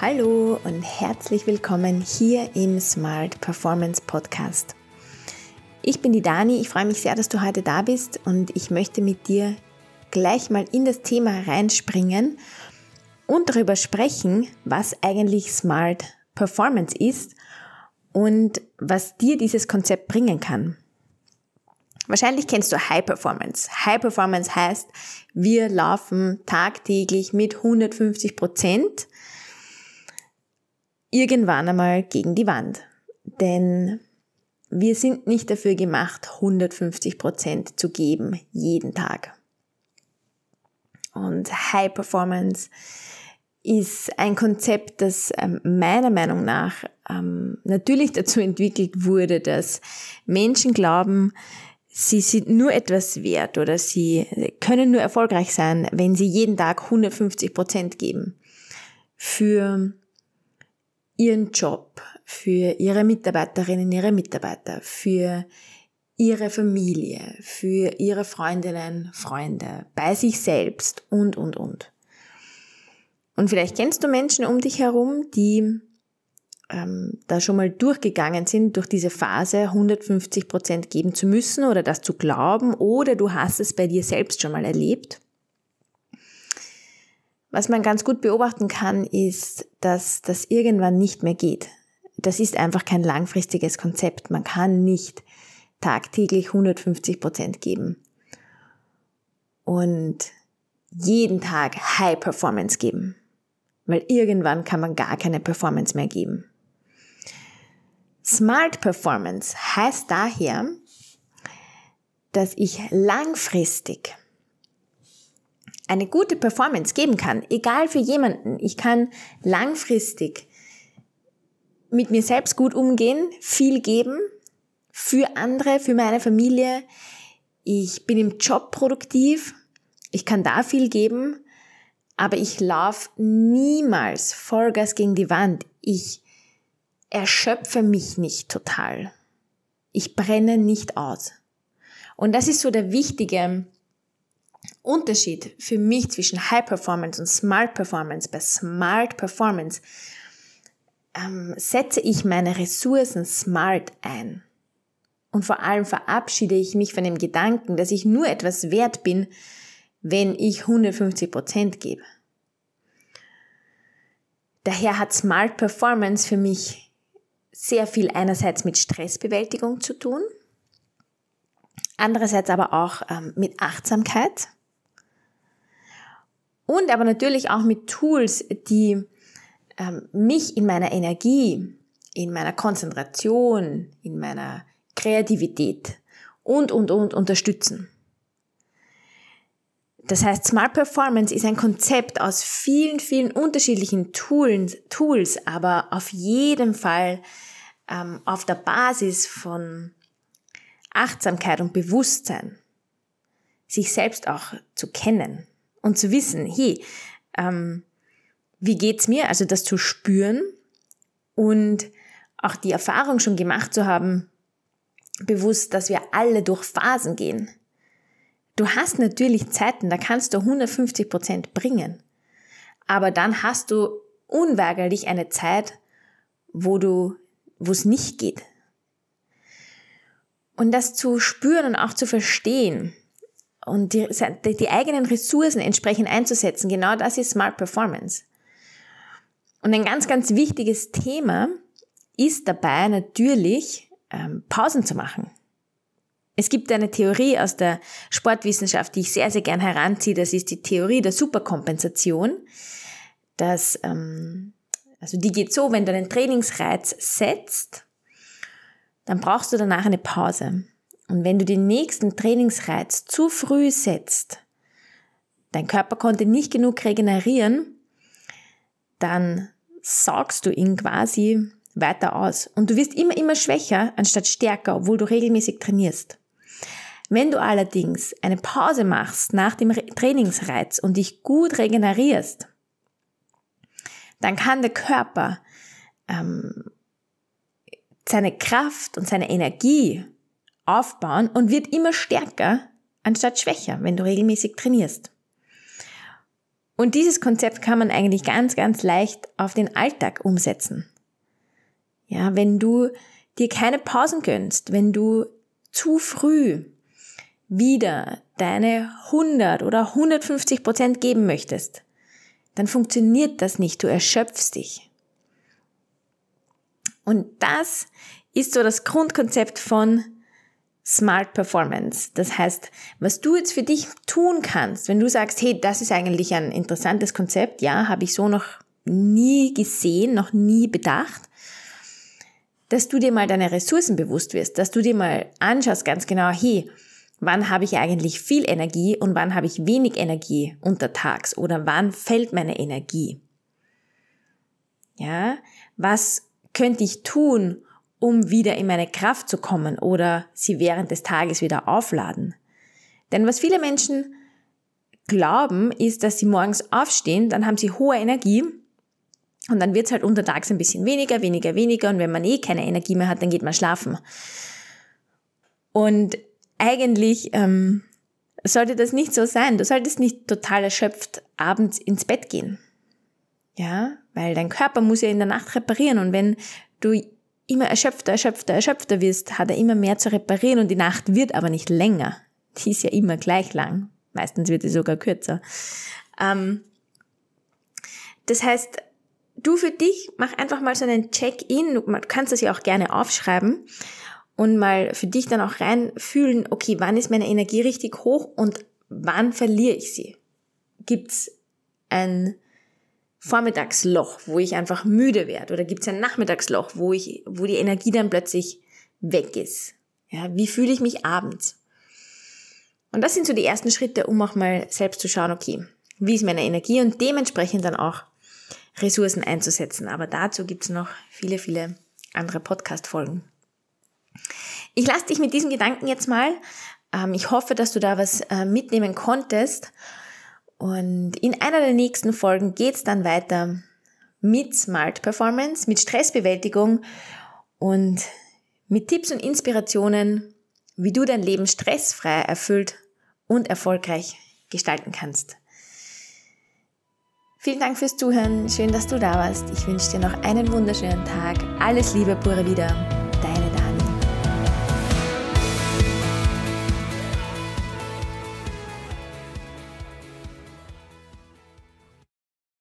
Hallo und herzlich willkommen hier im Smart Performance Podcast. Ich bin die Dani, ich freue mich sehr, dass du heute da bist und ich möchte mit dir gleich mal in das Thema reinspringen und darüber sprechen, was eigentlich Smart Performance ist und was dir dieses Konzept bringen kann. Wahrscheinlich kennst du High Performance. High Performance heißt, wir laufen tagtäglich mit 150 Prozent irgendwann einmal gegen die Wand. Denn wir sind nicht dafür gemacht, 150 Prozent zu geben, jeden Tag. Und High Performance ist ein Konzept, das ähm, meiner Meinung nach ähm, natürlich dazu entwickelt wurde, dass Menschen glauben, sie sind nur etwas wert oder sie können nur erfolgreich sein, wenn sie jeden Tag 150 Prozent geben. Für ihren Job, für ihre Mitarbeiterinnen, ihre Mitarbeiter, für ihre Familie, für ihre Freundinnen, Freunde, bei sich selbst und, und, und. Und vielleicht kennst du Menschen um dich herum, die ähm, da schon mal durchgegangen sind, durch diese Phase 150 Prozent geben zu müssen oder das zu glauben oder du hast es bei dir selbst schon mal erlebt. Was man ganz gut beobachten kann, ist, dass das irgendwann nicht mehr geht. Das ist einfach kein langfristiges Konzept. Man kann nicht tagtäglich 150 Prozent geben und jeden Tag High Performance geben, weil irgendwann kann man gar keine Performance mehr geben. Smart Performance heißt daher, dass ich langfristig eine gute Performance geben kann, egal für jemanden. Ich kann langfristig mit mir selbst gut umgehen, viel geben, für andere, für meine Familie. Ich bin im Job produktiv, ich kann da viel geben, aber ich laufe niemals Vollgas gegen die Wand. Ich erschöpfe mich nicht total. Ich brenne nicht aus. Und das ist so der wichtige Unterschied für mich zwischen High Performance und Smart Performance. Bei Smart Performance ähm, setze ich meine Ressourcen smart ein. Und vor allem verabschiede ich mich von dem Gedanken, dass ich nur etwas wert bin, wenn ich 150 Prozent gebe. Daher hat Smart Performance für mich sehr viel einerseits mit Stressbewältigung zu tun, andererseits aber auch ähm, mit Achtsamkeit und aber natürlich auch mit Tools, die ähm, mich in meiner Energie, in meiner Konzentration, in meiner Kreativität und, und, und unterstützen. Das heißt, Smart Performance ist ein Konzept aus vielen, vielen unterschiedlichen Tools, Tools aber auf jeden Fall ähm, auf der Basis von Achtsamkeit und Bewusstsein, sich selbst auch zu kennen und zu wissen, hey, ähm, wie geht's mir? Also das zu spüren und auch die Erfahrung schon gemacht zu haben, bewusst, dass wir alle durch Phasen gehen. Du hast natürlich Zeiten, da kannst du 150 Prozent bringen. Aber dann hast du unweigerlich eine Zeit, wo du, wo es nicht geht. Und das zu spüren und auch zu verstehen und die, die eigenen Ressourcen entsprechend einzusetzen, genau das ist Smart Performance. Und ein ganz, ganz wichtiges Thema ist dabei natürlich, ähm, Pausen zu machen. Es gibt eine Theorie aus der Sportwissenschaft, die ich sehr, sehr gern heranziehe. Das ist die Theorie der Superkompensation. Das, ähm, also die geht so, wenn du einen Trainingsreiz setzt, dann brauchst du danach eine Pause. Und wenn du den nächsten Trainingsreiz zu früh setzt, dein Körper konnte nicht genug regenerieren, dann saugst du ihn quasi weiter aus. Und du wirst immer, immer schwächer anstatt stärker, obwohl du regelmäßig trainierst. Wenn du allerdings eine Pause machst nach dem Trainingsreiz und dich gut regenerierst, dann kann der Körper ähm, seine Kraft und seine Energie aufbauen und wird immer stärker anstatt schwächer, wenn du regelmäßig trainierst. Und dieses Konzept kann man eigentlich ganz, ganz leicht auf den Alltag umsetzen. Ja, wenn du dir keine Pausen gönnst, wenn du zu früh wieder deine 100 oder 150 Prozent geben möchtest, dann funktioniert das nicht. Du erschöpfst dich. Und das ist so das Grundkonzept von Smart Performance. Das heißt, was du jetzt für dich tun kannst, wenn du sagst, hey, das ist eigentlich ein interessantes Konzept, ja, habe ich so noch nie gesehen, noch nie bedacht, dass du dir mal deine Ressourcen bewusst wirst, dass du dir mal anschaust ganz genau, hey, wann habe ich eigentlich viel Energie und wann habe ich wenig Energie untertags oder wann fällt meine Energie? Ja, was könnte ich tun, um wieder in meine Kraft zu kommen oder sie während des Tages wieder aufladen. Denn was viele Menschen glauben, ist, dass sie morgens aufstehen, dann haben sie hohe Energie und dann wird es halt untertags ein bisschen weniger, weniger, weniger und wenn man eh keine Energie mehr hat, dann geht man schlafen. Und eigentlich ähm, sollte das nicht so sein. Du solltest nicht total erschöpft abends ins Bett gehen. Ja, weil dein Körper muss ja in der Nacht reparieren und wenn du immer erschöpfter, erschöpfter, erschöpfter wirst, hat er immer mehr zu reparieren und die Nacht wird aber nicht länger. Die ist ja immer gleich lang. Meistens wird sie sogar kürzer. Ähm, das heißt, du für dich mach einfach mal so einen Check-in. Du kannst das ja auch gerne aufschreiben und mal für dich dann auch reinfühlen, okay, wann ist meine Energie richtig hoch und wann verliere ich sie? Gibt's ein Vormittagsloch, wo ich einfach müde werde? Oder gibt es ein Nachmittagsloch, wo ich, wo die Energie dann plötzlich weg ist? Ja, wie fühle ich mich abends? Und das sind so die ersten Schritte, um auch mal selbst zu schauen, okay, wie ist meine Energie und dementsprechend dann auch Ressourcen einzusetzen. Aber dazu gibt es noch viele, viele andere Podcast-Folgen. Ich lasse dich mit diesem Gedanken jetzt mal. Ähm, ich hoffe, dass du da was äh, mitnehmen konntest. Und in einer der nächsten Folgen geht's dann weiter mit Smart Performance, mit Stressbewältigung und mit Tipps und Inspirationen, wie du dein Leben stressfrei, erfüllt und erfolgreich gestalten kannst. Vielen Dank fürs Zuhören. Schön, dass du da warst. Ich wünsche dir noch einen wunderschönen Tag. Alles Liebe, pure wieder.